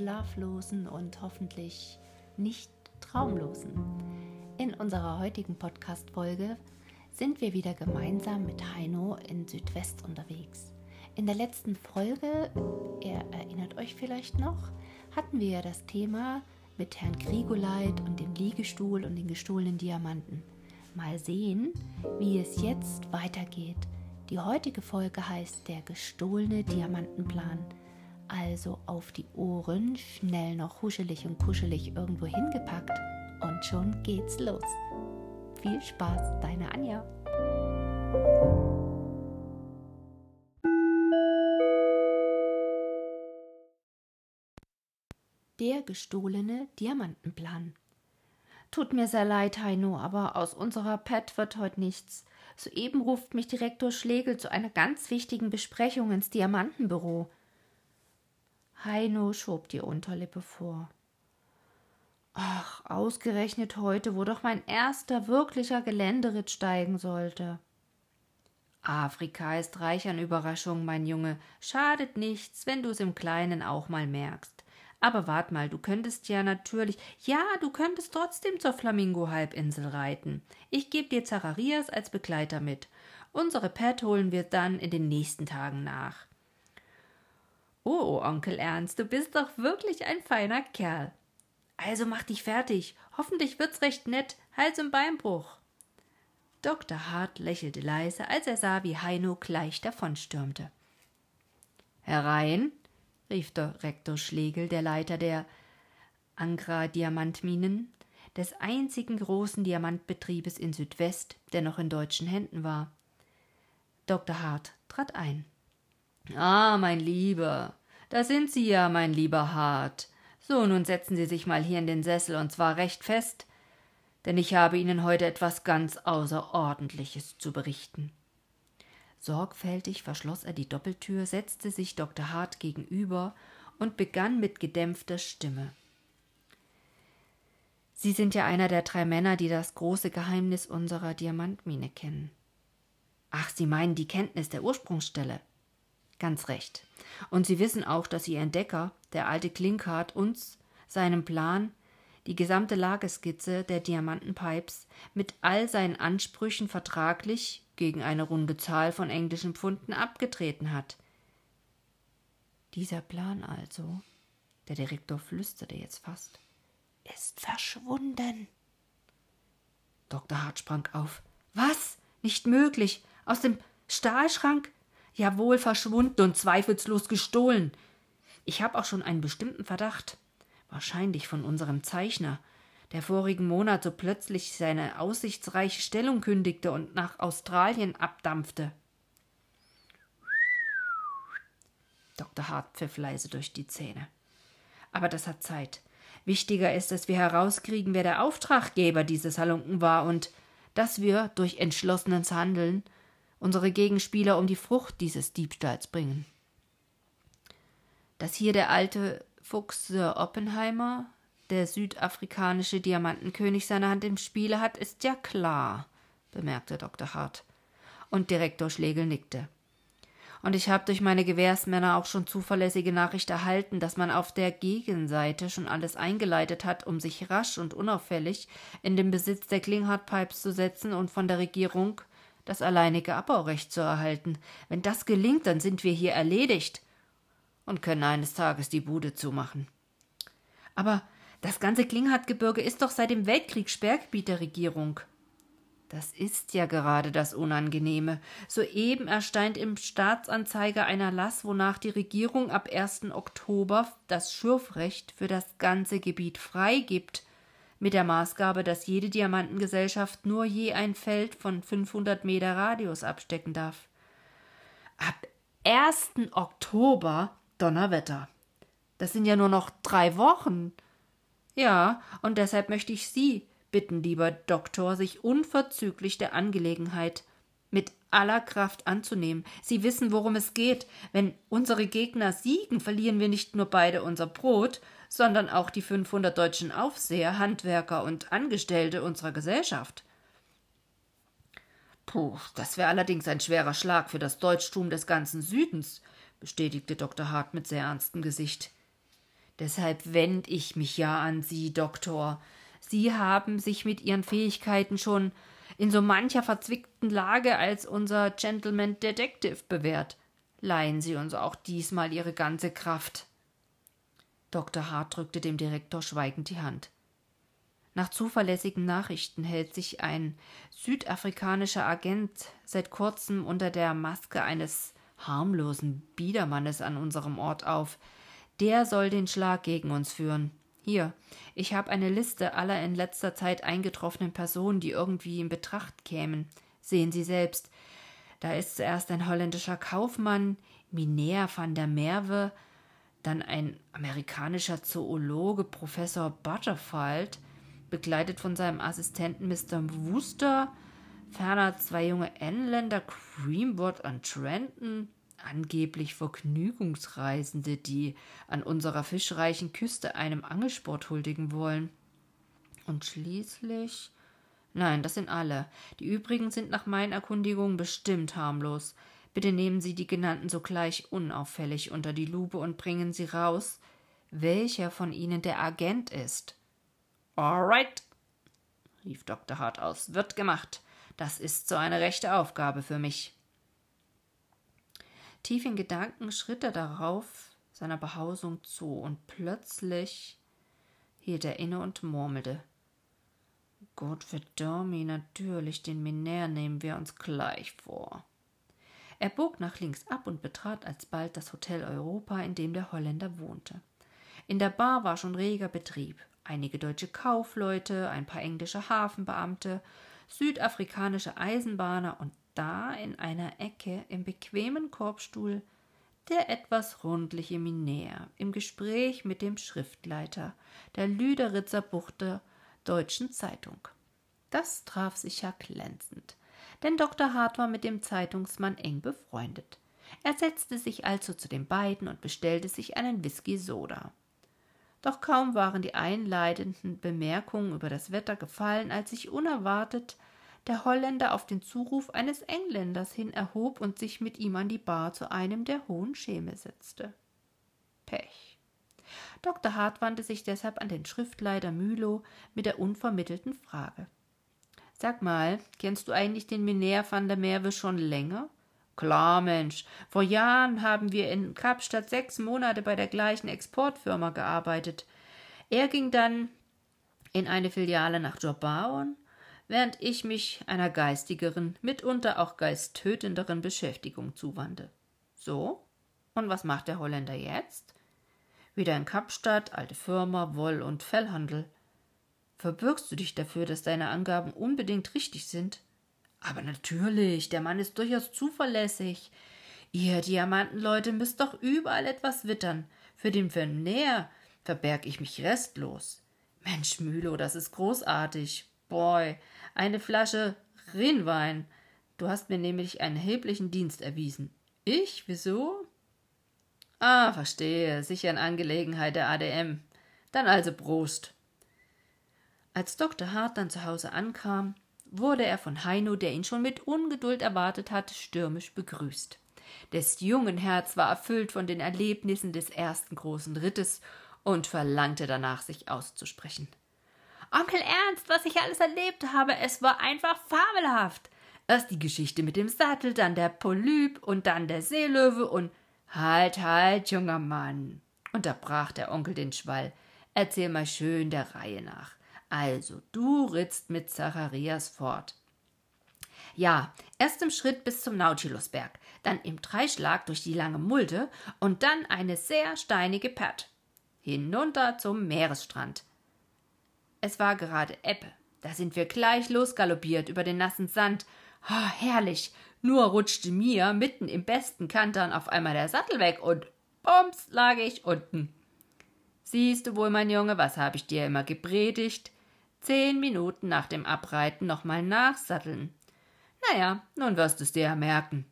schlaflosen und hoffentlich nicht traumlosen. In unserer heutigen Podcast-Folge sind wir wieder gemeinsam mit Heino in Südwest unterwegs. In der letzten Folge, ihr erinnert euch vielleicht noch, hatten wir ja das Thema mit Herrn Grigoleit und dem Liegestuhl und den gestohlenen Diamanten. Mal sehen, wie es jetzt weitergeht. Die heutige Folge heißt Der gestohlene Diamantenplan. Also auf die Ohren, schnell noch huschelig und kuschelig irgendwo hingepackt und schon geht's los. Viel Spaß, deine Anja. Der gestohlene Diamantenplan. Tut mir sehr leid, Heino, aber aus unserer Pet wird heute nichts. Soeben ruft mich Direktor Schlegel zu einer ganz wichtigen Besprechung ins Diamantenbüro. Heino schob die Unterlippe vor. Ach, ausgerechnet heute, wo doch mein erster wirklicher Geländeritt steigen sollte. Afrika ist reich an Überraschungen, mein Junge. Schadet nichts, wenn du es im Kleinen auch mal merkst. Aber wart mal, du könntest ja natürlich, ja, du könntest trotzdem zur Flamingo-Halbinsel reiten. Ich gebe dir Zacharias als Begleiter mit. Unsere Pet holen wir dann in den nächsten Tagen nach. Oh, Onkel Ernst, du bist doch wirklich ein feiner Kerl. Also mach dich fertig. Hoffentlich wird's recht nett. Hals- und Beinbruch. Dr. Hart lächelte leise, als er sah, wie Heino gleich davonstürmte. Herein, rief der Rektor Schlegel, der Leiter der Angra Diamantminen, des einzigen großen Diamantbetriebes in Südwest, der noch in deutschen Händen war. Dr. Hart trat ein. Ah, mein Lieber, da sind Sie ja, mein lieber Hart. So, nun setzen Sie sich mal hier in den Sessel, und zwar recht fest, denn ich habe Ihnen heute etwas ganz Außerordentliches zu berichten. Sorgfältig verschloss er die Doppeltür, setzte sich Dr. Hart gegenüber und begann mit gedämpfter Stimme. Sie sind ja einer der drei Männer, die das große Geheimnis unserer Diamantmine kennen. Ach, Sie meinen die Kenntnis der Ursprungsstelle. Ganz recht. Und Sie wissen auch, dass Ihr Entdecker, der alte Klinkhardt, uns seinem Plan, die gesamte Lageskizze der Diamantenpipes mit all seinen Ansprüchen vertraglich gegen eine runde Zahl von englischen Pfunden abgetreten hat. Dieser Plan also, der Direktor flüsterte jetzt fast, ist verschwunden. Dr. Hart sprang auf. Was? Nicht möglich. Aus dem Stahlschrank? Jawohl, verschwunden und zweifelslos gestohlen. Ich habe auch schon einen bestimmten Verdacht. Wahrscheinlich von unserem Zeichner, der vorigen Monat so plötzlich seine aussichtsreiche Stellung kündigte und nach Australien abdampfte. Dr. Hart pfiff leise durch die Zähne. Aber das hat Zeit. Wichtiger ist, dass wir herauskriegen, wer der Auftraggeber dieses Halunken war und dass wir durch entschlossenes Handeln unsere Gegenspieler um die Frucht dieses Diebstahls bringen. Dass hier der alte Fuchs Sir Oppenheimer, der südafrikanische Diamantenkönig, seine Hand im Spiele hat, ist ja klar, bemerkte Dr. Hart. Und Direktor Schlegel nickte. Und ich habe durch meine Gewährsmänner auch schon zuverlässige Nachricht erhalten, dass man auf der Gegenseite schon alles eingeleitet hat, um sich rasch und unauffällig in den Besitz der Klinghardt Pipes zu setzen und von der Regierung das alleinige Abbaurecht zu erhalten. Wenn das gelingt, dann sind wir hier erledigt und können eines Tages die Bude zumachen. Aber das ganze Klinghardt-Gebirge ist doch seit dem Weltkrieg Sperrgebiet der Regierung. Das ist ja gerade das Unangenehme. Soeben erscheint im Staatsanzeiger ein Erlass, wonach die Regierung ab 1. Oktober das Schürfrecht für das ganze Gebiet freigibt mit der Maßgabe, dass jede Diamantengesellschaft nur je ein Feld von 500 Meter Radius abstecken darf. Ab 1. Oktober Donnerwetter. Das sind ja nur noch drei Wochen. Ja, und deshalb möchte ich Sie bitten, lieber Doktor, sich unverzüglich der Angelegenheit mit aller Kraft anzunehmen. Sie wissen, worum es geht. Wenn unsere Gegner siegen, verlieren wir nicht nur beide unser Brot, sondern auch die 500 deutschen Aufseher, Handwerker und Angestellte unserer Gesellschaft. Puh, das wäre allerdings ein schwerer Schlag für das Deutschtum des ganzen Südens, bestätigte Dr. Hart mit sehr ernstem Gesicht. Deshalb wend ich mich ja an Sie, Doktor. Sie haben sich mit Ihren Fähigkeiten schon in so mancher verzwickten Lage als unser Gentleman Detective bewährt. Leihen Sie uns auch diesmal Ihre ganze Kraft. Dr. Hart drückte dem Direktor schweigend die Hand. Nach zuverlässigen Nachrichten hält sich ein südafrikanischer Agent seit kurzem unter der Maske eines harmlosen Biedermannes an unserem Ort auf. Der soll den Schlag gegen uns führen. Hier, ich habe eine Liste aller in letzter Zeit eingetroffenen Personen, die irgendwie in Betracht kämen. Sehen Sie selbst. Da ist zuerst ein holländischer Kaufmann, Minea van der Merwe, dann ein amerikanischer Zoologe, Professor Butterfield, begleitet von seinem Assistenten Mr. Wooster, ferner zwei junge Engländer, Creamwood und Trenton, angeblich Vergnügungsreisende, die an unserer fischreichen Küste einem Angelsport huldigen wollen. Und schließlich. Nein, das sind alle. Die übrigen sind nach meinen Erkundigungen bestimmt harmlos. Bitte nehmen Sie die genannten sogleich unauffällig unter die Lupe und bringen Sie raus, welcher von ihnen der Agent ist. All right, rief Dr. Hart aus. Wird gemacht. Das ist so eine rechte Aufgabe für mich. Tief in Gedanken schritt er darauf seiner Behausung zu, und plötzlich hielt er inne und murmelte Gott verdammt, natürlich, den Miner nehmen wir uns gleich vor. Er bog nach links ab und betrat alsbald das Hotel Europa, in dem der Holländer wohnte. In der Bar war schon reger Betrieb. Einige deutsche Kaufleute, ein paar englische Hafenbeamte, südafrikanische Eisenbahner und da in einer Ecke im bequemen Korbstuhl der etwas rundliche Minär im Gespräch mit dem Schriftleiter der Lüderitzer Buchter Deutschen Zeitung. Das traf sich ja glänzend denn Dr. Hart war mit dem Zeitungsmann eng befreundet. Er setzte sich also zu den beiden und bestellte sich einen Whisky Soda. Doch kaum waren die einleitenden Bemerkungen über das Wetter gefallen, als sich unerwartet der Holländer auf den Zuruf eines Engländers hin erhob und sich mit ihm an die Bar zu einem der hohen Schemel setzte. Pech. Dr. Hart wandte sich deshalb an den Schriftleiter Mülow mit der unvermittelten Frage. Sag mal, kennst du eigentlich den Miner van der Merwe schon länger? Klar, Mensch. Vor Jahren haben wir in Kapstadt sechs Monate bei der gleichen Exportfirma gearbeitet. Er ging dann in eine Filiale nach Jorbaon, während ich mich einer geistigeren, mitunter auch geisttötenderen Beschäftigung zuwandte. So? Und was macht der Holländer jetzt? Wieder in Kapstadt, alte Firma, Woll- und Fellhandel. Verbürgst du dich dafür, dass deine Angaben unbedingt richtig sind? Aber natürlich, der Mann ist durchaus zuverlässig. Ihr Diamantenleute müsst doch überall etwas wittern. Für den Vernäher verberg ich mich restlos. Mensch, Mülo, das ist großartig. Boy, eine Flasche Rinnwein. Du hast mir nämlich einen erheblichen Dienst erwiesen. Ich? Wieso? Ah, verstehe. Sicher in Angelegenheit der ADM. Dann also Prost. Als Dr. Hart dann zu Hause ankam, wurde er von Heino, der ihn schon mit Ungeduld erwartet hatte, stürmisch begrüßt. Des jungen Herz war erfüllt von den Erlebnissen des ersten großen Rittes und verlangte danach, sich auszusprechen. Onkel Ernst, was ich alles erlebt habe, es war einfach fabelhaft. Erst die Geschichte mit dem Sattel, dann der Polyp und dann der Seelöwe und Halt, halt, junger Mann, unterbrach der Onkel den Schwall. Erzähl mal schön der Reihe nach. Also, du ritzt mit Zacharias fort. Ja, erst im Schritt bis zum Nautilusberg, dann im Dreischlag durch die lange Mulde und dann eine sehr steinige Pert. Hinunter zum Meeresstrand. Es war gerade Ebbe. Da sind wir gleich losgaloppiert über den nassen Sand. Oh, herrlich. Nur rutschte mir mitten im besten Kantern auf einmal der Sattel weg und bums lag ich unten. Siehst du wohl, mein Junge, was habe ich dir immer gepredigt? zehn Minuten nach dem Abreiten nochmal nachsatteln. Naja, nun wirst es dir ja merken.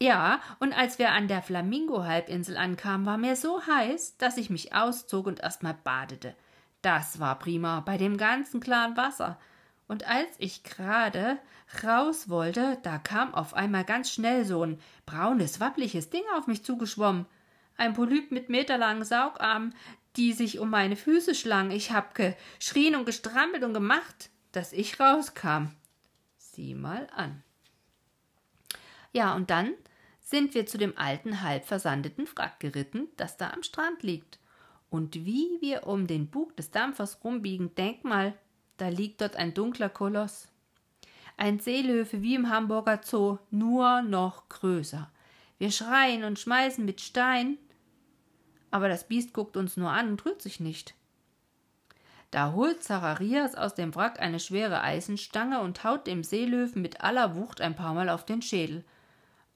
Ja, und als wir an der Flamingo-Halbinsel ankamen, war mir so heiß, dass ich mich auszog und erstmal badete. Das war prima, bei dem ganzen klaren Wasser. Und als ich gerade raus wollte, da kam auf einmal ganz schnell so ein braunes, wappliges Ding auf mich zugeschwommen. ein Polyp mit meterlangen Saugarmen, die sich um meine Füße schlangen. Ich hab geschrien und gestrampelt und gemacht, dass ich rauskam. Sieh mal an. Ja, und dann sind wir zu dem alten, halb versandeten Wrack geritten, das da am Strand liegt. Und wie wir um den Bug des Dampfers rumbiegen, denk mal, da liegt dort ein dunkler Koloss. Ein Seelöwe wie im Hamburger Zoo, nur noch größer. Wir schreien und schmeißen mit Stein, aber das Biest guckt uns nur an und rührt sich nicht. Da holt Zacharias aus dem Wrack eine schwere Eisenstange und haut dem Seelöwen mit aller Wucht ein paar Mal auf den Schädel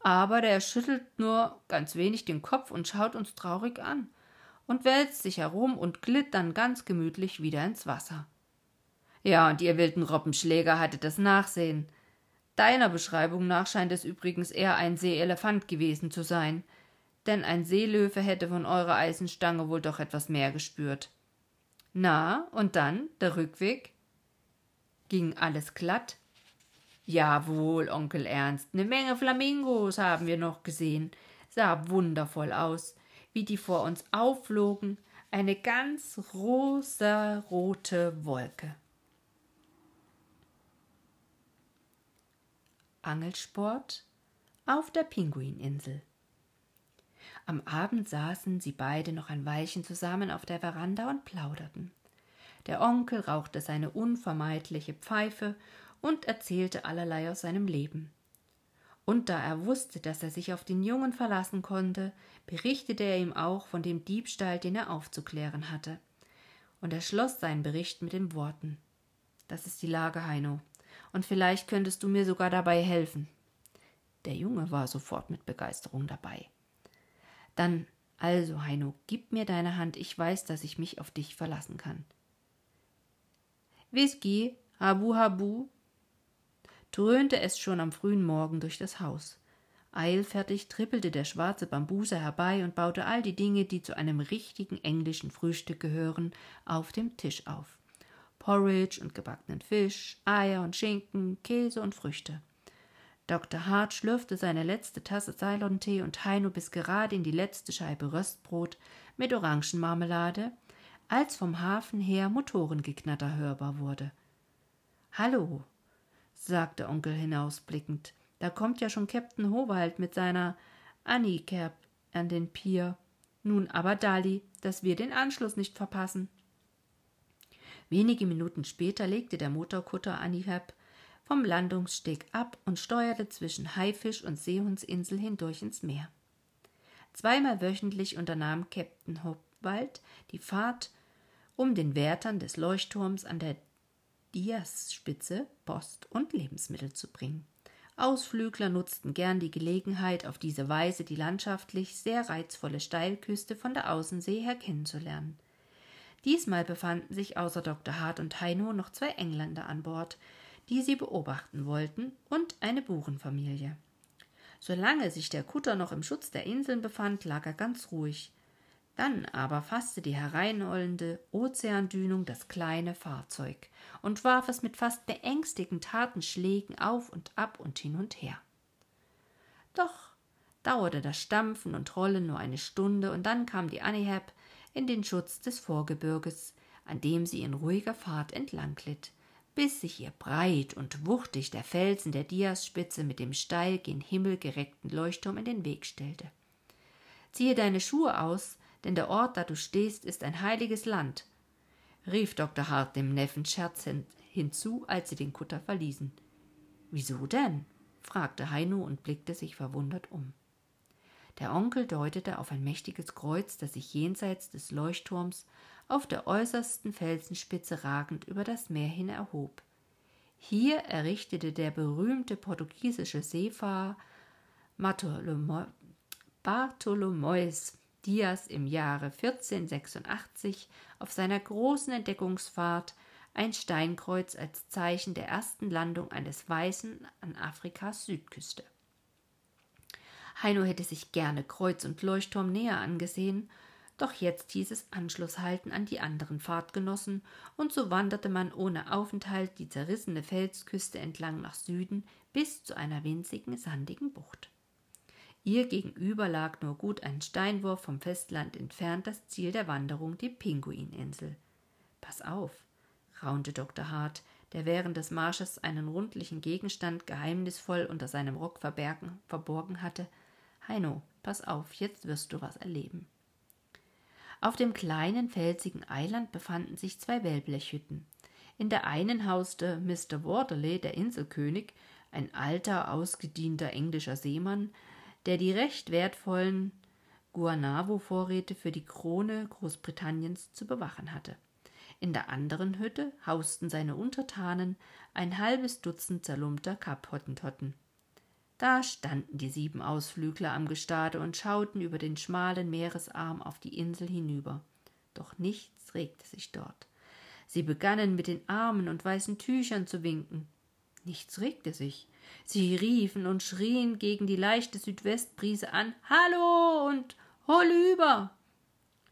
aber der schüttelt nur ganz wenig den Kopf und schaut uns traurig an und wälzt sich herum und glitt dann ganz gemütlich wieder ins Wasser. Ja, und ihr wilden Robbenschläger hattet das Nachsehen. Deiner Beschreibung nach scheint es übrigens eher ein Seeelefant gewesen zu sein, denn ein Seelöwe hätte von eurer Eisenstange wohl doch etwas mehr gespürt. Na, und dann der Rückweg? Ging alles glatt? Jawohl, Onkel Ernst, ne Menge Flamingos haben wir noch gesehen. Sah wundervoll aus, wie die vor uns aufflogen, eine ganz rosarote Wolke. Angelsport auf der Pinguininsel. Am Abend saßen sie beide noch ein Weilchen zusammen auf der Veranda und plauderten. Der Onkel rauchte seine unvermeidliche Pfeife und erzählte allerlei aus seinem Leben. Und da er wusste, dass er sich auf den Jungen verlassen konnte, berichtete er ihm auch von dem Diebstahl, den er aufzuklären hatte. Und er schloss seinen Bericht mit den Worten Das ist die Lage, Heino, und vielleicht könntest du mir sogar dabei helfen. Der Junge war sofort mit Begeisterung dabei. Dann also, Heino, gib mir deine Hand, ich weiß, dass ich mich auf dich verlassen kann. Whisky, Habu Habu, dröhnte es schon am frühen Morgen durch das Haus. Eilfertig trippelte der schwarze Bambuser herbei und baute all die Dinge, die zu einem richtigen englischen Frühstück gehören, auf dem Tisch auf. Porridge und gebackenen Fisch, Eier und Schinken, Käse und Früchte. Dr. Hart schlürfte seine letzte Tasse Ceylon-Tee und Heino biss gerade in die letzte Scheibe Röstbrot mit Orangenmarmelade, als vom Hafen her Motorengeknatter hörbar wurde. Hallo, sagte Onkel hinausblickend. Da kommt ja schon Captain Howald mit seiner Annie-Cap an den Pier. Nun aber, Dali, dass wir den Anschluss nicht verpassen. Wenige Minuten später legte der Motorkutter Anihab vom Landungssteg ab und steuerte zwischen Haifisch und Seehundsinsel hindurch ins Meer. Zweimal wöchentlich unternahm Captain Howald die Fahrt um den Wärtern des Leuchtturms an der Diasspitze Post und Lebensmittel zu bringen. Ausflügler nutzten gern die Gelegenheit, auf diese Weise die landschaftlich sehr reizvolle Steilküste von der Außensee her kennenzulernen. Diesmal befanden sich außer Dr. Hart und Heino noch zwei Engländer an Bord, die sie beobachten wollten, und eine Burenfamilie. Solange sich der Kutter noch im Schutz der Inseln befand, lag er ganz ruhig. Dann aber fasste die hereinrollende Ozeandünung das kleine Fahrzeug und warf es mit fast beängstigend harten Schlägen auf und ab und hin und her. Doch dauerte das Stampfen und Rollen nur eine Stunde, und dann kam die Anihab in den Schutz des Vorgebirges, an dem sie in ruhiger Fahrt entlang glitt, bis sich ihr breit und wuchtig der Felsen der Diasspitze mit dem steil gen Himmel gereckten Leuchtturm in den Weg stellte. Ziehe deine Schuhe aus, denn der Ort, da du stehst, ist ein heiliges Land, rief Dr. Hart dem Neffen scherzend hinzu, als sie den Kutter verließen. Wieso denn? fragte Heino und blickte sich verwundert um. Der Onkel deutete auf ein mächtiges Kreuz, das sich jenseits des Leuchtturms auf der äußersten Felsenspitze ragend über das Meer hin erhob. Hier errichtete der berühmte portugiesische Seefahrer Bartholomäus Diaz im Jahre 1486 auf seiner großen Entdeckungsfahrt ein Steinkreuz als Zeichen der ersten Landung eines Weißen an Afrikas Südküste. Heino hätte sich gerne Kreuz und Leuchtturm näher angesehen, doch jetzt hieß es Anschluss halten an die anderen Fahrtgenossen, und so wanderte man ohne Aufenthalt die zerrissene Felsküste entlang nach Süden bis zu einer winzigen sandigen Bucht. Ihr gegenüber lag nur gut ein Steinwurf vom Festland entfernt das Ziel der Wanderung, die Pinguininsel. Pass auf, raunte Dr. Hart, der während des Marsches einen rundlichen Gegenstand geheimnisvoll unter seinem Rock verbergen, verborgen hatte. Heino, pass auf, jetzt wirst du was erleben. Auf dem kleinen felsigen Eiland befanden sich zwei Wellblechhütten. In der einen hauste Mr. Waterley, der Inselkönig, ein alter, ausgedienter englischer Seemann, der die recht wertvollen Guanavo-Vorräte für die Krone Großbritanniens zu bewachen hatte. In der anderen Hütte hausten seine Untertanen, ein halbes Dutzend zerlumpter Kapphottentotten. Da standen die sieben Ausflügler am Gestade und schauten über den schmalen Meeresarm auf die Insel hinüber. Doch nichts regte sich dort. Sie begannen mit den Armen und weißen Tüchern zu winken. Nichts regte sich. Sie riefen und schrien gegen die leichte Südwestbrise an Hallo und Holüber.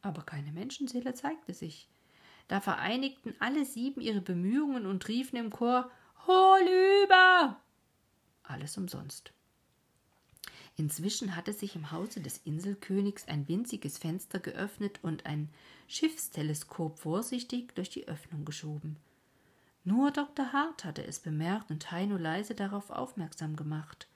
Aber keine Menschenseele zeigte sich. Da vereinigten alle sieben ihre Bemühungen und riefen im Chor Holüber. Alles umsonst. Inzwischen hatte sich im Hause des Inselkönigs ein winziges Fenster geöffnet und ein Schiffsteleskop vorsichtig durch die Öffnung geschoben. Nur Dr. Hart hatte es bemerkt und Heino leise darauf aufmerksam gemacht.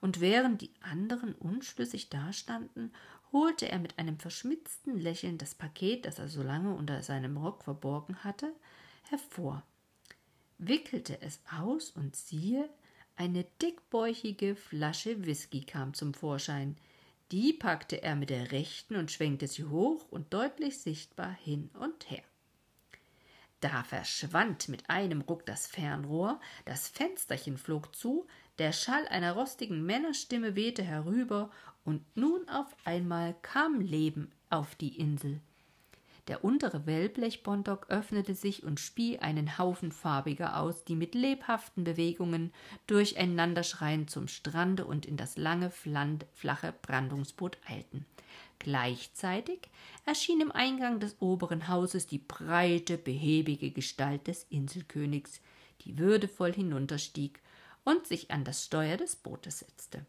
Und während die anderen unschlüssig dastanden, holte er mit einem verschmitzten Lächeln das Paket, das er so lange unter seinem Rock verborgen hatte, hervor, wickelte es aus und siehe, eine dickbäuchige Flasche Whisky kam zum Vorschein. Die packte er mit der rechten und schwenkte sie hoch und deutlich sichtbar hin und her. Da verschwand mit einem Ruck das Fernrohr, das Fensterchen flog zu, der Schall einer rostigen Männerstimme wehte herüber, und nun auf einmal kam Leben auf die Insel. Der untere Wellblechbondock öffnete sich und spie einen Haufen Farbiger aus, die mit lebhaften Bewegungen durcheinander schreiend zum Strande und in das lange, flache Brandungsboot eilten. Gleichzeitig erschien im Eingang des oberen Hauses die breite, behäbige Gestalt des Inselkönigs, die würdevoll hinunterstieg und sich an das Steuer des Bootes setzte.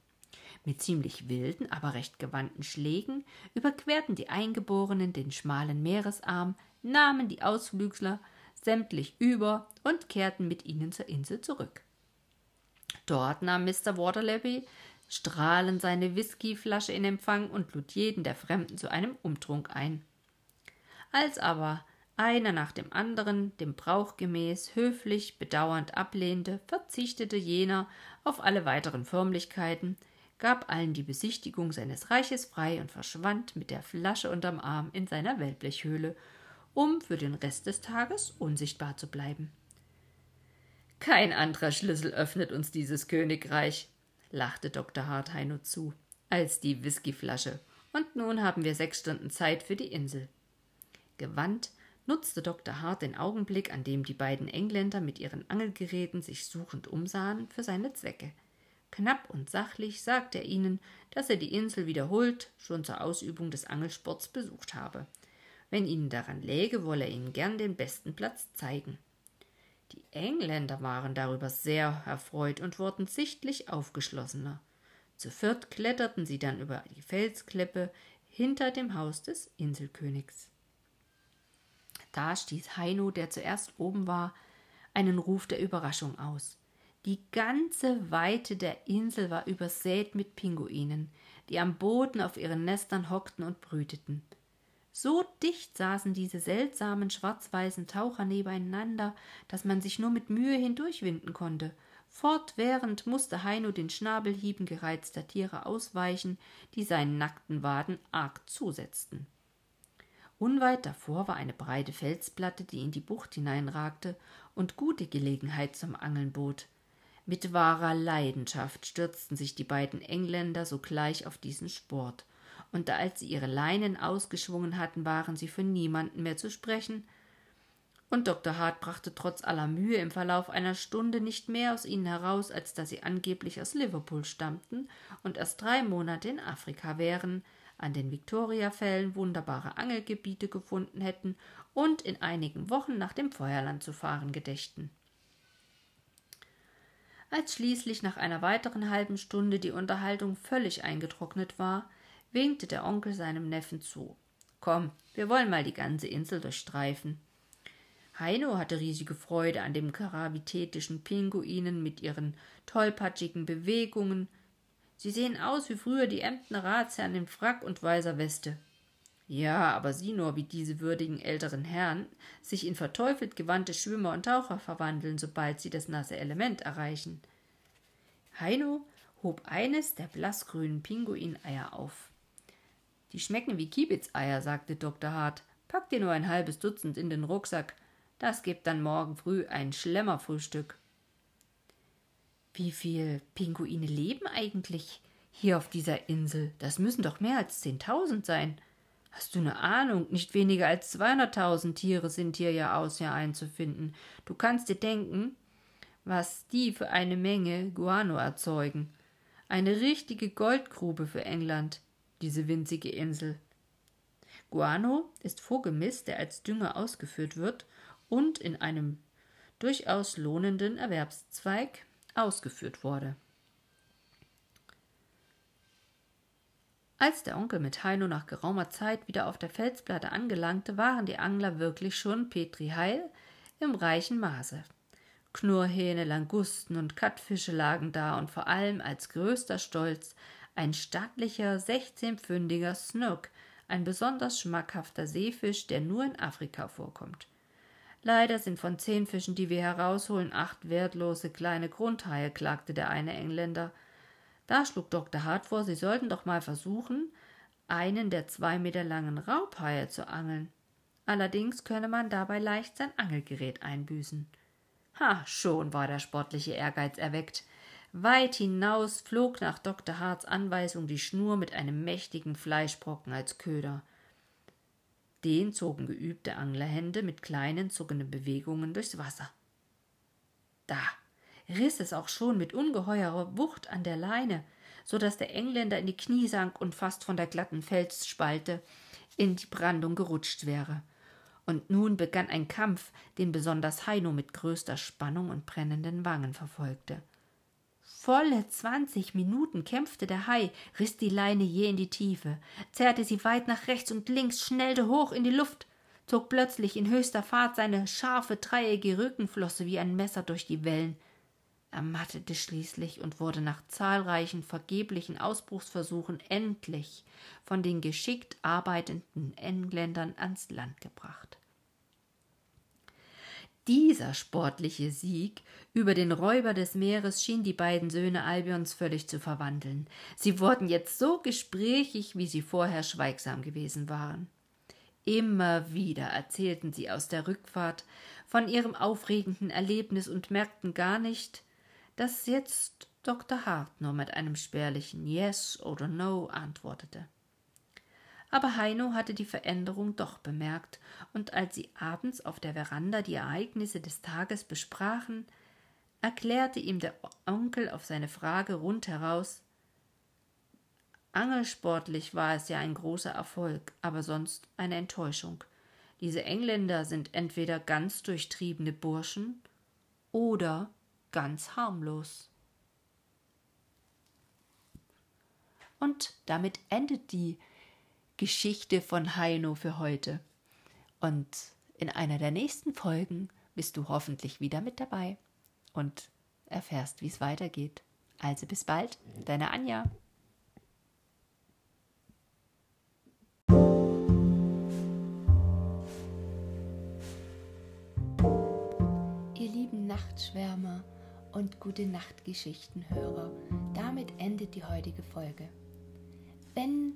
Mit ziemlich wilden, aber recht gewandten Schlägen überquerten die Eingeborenen den schmalen Meeresarm, nahmen die Ausflügler sämtlich über und kehrten mit ihnen zur Insel zurück. Dort nahm Mr. Waterleby strahlend seine Whiskyflasche in Empfang und lud jeden der Fremden zu einem Umtrunk ein. Als aber einer nach dem anderen, dem Brauch gemäß, höflich, bedauernd ablehnte, verzichtete jener auf alle weiteren Förmlichkeiten, gab allen die Besichtigung seines Reiches frei und verschwand mit der Flasche unterm Arm in seiner Wellblechhöhle, um für den Rest des Tages unsichtbar zu bleiben. Kein anderer Schlüssel öffnet uns dieses Königreich, lachte Dr. Hartheino zu, als die Whiskyflasche. Und nun haben wir sechs Stunden Zeit für die Insel. Gewandt nutzte Dr. Hart den Augenblick, an dem die beiden Engländer mit ihren Angelgeräten sich suchend umsahen, für seine Zwecke. Knapp und sachlich sagte er ihnen, dass er die Insel wiederholt schon zur Ausübung des Angelsports besucht habe. Wenn ihnen daran läge, wolle er ihnen gern den besten Platz zeigen. Die Engländer waren darüber sehr erfreut und wurden sichtlich aufgeschlossener. Zu viert kletterten sie dann über die Felsklippe hinter dem Haus des Inselkönigs. Da stieß Heino, der zuerst oben war, einen Ruf der Überraschung aus. Die ganze Weite der Insel war übersät mit Pinguinen, die am Boden auf ihren Nestern hockten und brüteten. So dicht saßen diese seltsamen schwarz-weißen Taucher nebeneinander, dass man sich nur mit Mühe hindurchwinden konnte. Fortwährend musste Heino den Schnabelhieben gereizter Tiere ausweichen, die seinen nackten Waden arg zusetzten. Unweit davor war eine breite Felsplatte, die in die Bucht hineinragte und gute Gelegenheit zum Angeln bot. Mit wahrer Leidenschaft stürzten sich die beiden Engländer sogleich auf diesen Sport – und als sie ihre Leinen ausgeschwungen hatten, waren sie für niemanden mehr zu sprechen. Und Dr. Hart brachte trotz aller Mühe im Verlauf einer Stunde nicht mehr aus ihnen heraus, als dass sie angeblich aus Liverpool stammten und erst drei Monate in Afrika wären, an den Viktoriafällen wunderbare Angelgebiete gefunden hätten und in einigen Wochen nach dem Feuerland zu fahren gedächten. Als schließlich nach einer weiteren halben Stunde die Unterhaltung völlig eingetrocknet war, winkte der Onkel seinem Neffen zu. Komm, wir wollen mal die ganze Insel durchstreifen. Heino hatte riesige Freude an den gravitätischen Pinguinen mit ihren tollpatschigen Bewegungen. Sie sehen aus wie früher die Emdener Ratsherren in Frack und weißer Weste. Ja, aber sieh nur, wie diese würdigen älteren Herren sich in verteufelt gewandte Schwimmer und Taucher verwandeln, sobald sie das nasse Element erreichen. Heino hob eines der blassgrünen Pinguineier auf. Die schmecken wie Kiebitzeier, sagte Dr. Hart. Pack dir nur ein halbes Dutzend in den Rucksack. Das gibt dann morgen früh ein Schlemmerfrühstück. Wie viel Pinguine leben eigentlich hier auf dieser Insel? Das müssen doch mehr als zehntausend sein. Hast du eine Ahnung? Nicht weniger als zweihunderttausend Tiere sind hier ja aus hier einzufinden. Du kannst dir denken, was die für eine Menge Guano erzeugen. Eine richtige Goldgrube für England, diese winzige Insel. Guano ist Vogelmist, der als Dünger ausgeführt wird und in einem durchaus lohnenden Erwerbszweig ausgeführt wurde. Als der Onkel mit Heino nach geraumer Zeit wieder auf der Felsplatte angelangte, waren die Angler wirklich schon Petri Heil im reichen Maße. Knurrhähne, Langusten und Kattfische lagen da und vor allem als größter Stolz ein stattlicher, sechzehnpfündiger Snook, ein besonders schmackhafter Seefisch, der nur in Afrika vorkommt. Leider sind von zehn Fischen, die wir herausholen, acht wertlose kleine Grundhaie, klagte der eine Engländer. Da schlug Dr. Hart vor, sie sollten doch mal versuchen, einen der zwei Meter langen Raubhaie zu angeln. Allerdings könne man dabei leicht sein Angelgerät einbüßen. Ha, schon war der sportliche Ehrgeiz erweckt. Weit hinaus flog nach Dr. Harts Anweisung die Schnur mit einem mächtigen Fleischbrocken als Köder. Den zogen geübte Anglerhände mit kleinen zuckenden Bewegungen durchs Wasser. Da riss es auch schon mit ungeheurer Wucht an der Leine, so dass der Engländer in die Knie sank und fast von der glatten Felsspalte in die Brandung gerutscht wäre. Und nun begann ein Kampf, den besonders Heino mit größter Spannung und brennenden Wangen verfolgte. Volle zwanzig Minuten kämpfte der Hai, riß die Leine je in die Tiefe, zerrte sie weit nach rechts und links, schnellte hoch in die Luft, zog plötzlich in höchster Fahrt seine scharfe, dreieckige Rückenflosse wie ein Messer durch die Wellen, ermattete schließlich und wurde nach zahlreichen vergeblichen Ausbruchsversuchen endlich von den geschickt arbeitenden Engländern ans Land gebracht. Dieser sportliche Sieg über den Räuber des Meeres schien die beiden Söhne Albions völlig zu verwandeln. Sie wurden jetzt so gesprächig, wie sie vorher schweigsam gewesen waren. Immer wieder erzählten sie aus der Rückfahrt von ihrem aufregenden Erlebnis und merkten gar nicht, dass jetzt Dr. Hart nur mit einem spärlichen Yes oder No antwortete. Aber Heino hatte die Veränderung doch bemerkt, und als sie abends auf der Veranda die Ereignisse des Tages besprachen, erklärte ihm der Onkel auf seine Frage rundheraus Angelsportlich war es ja ein großer Erfolg, aber sonst eine Enttäuschung. Diese Engländer sind entweder ganz durchtriebene Burschen oder ganz harmlos. Und damit endet die Geschichte von Heino für heute. Und in einer der nächsten Folgen bist du hoffentlich wieder mit dabei und erfährst, wie es weitergeht. Also bis bald, deine Anja. Ihr lieben Nachtschwärmer und gute Nachtgeschichtenhörer, damit endet die heutige Folge. Wenn